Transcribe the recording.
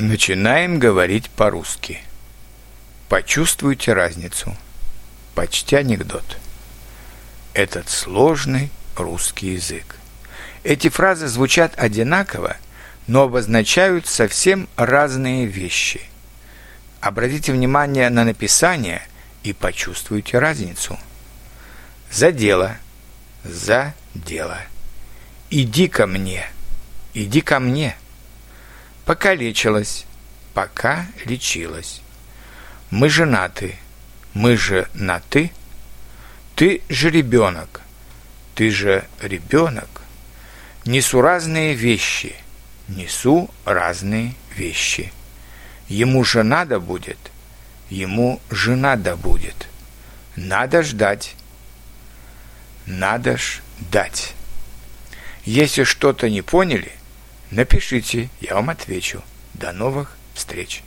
Начинаем говорить по-русски. Почувствуйте разницу. Почти анекдот. Этот сложный русский язык. Эти фразы звучат одинаково, но обозначают совсем разные вещи. Обратите внимание на написание и почувствуйте разницу. За дело. За дело. Иди ко мне. Иди ко мне. Покалечилась. Пока лечилась. Мы женаты. Мы же на ты. Ты же ребенок. Ты же ребенок. Несу разные вещи. Несу разные вещи. Ему же надо будет. Ему же надо будет. Надо ждать. Надо ж дать. Если что-то не поняли, напишите, я вам отвечу. До новых встреч!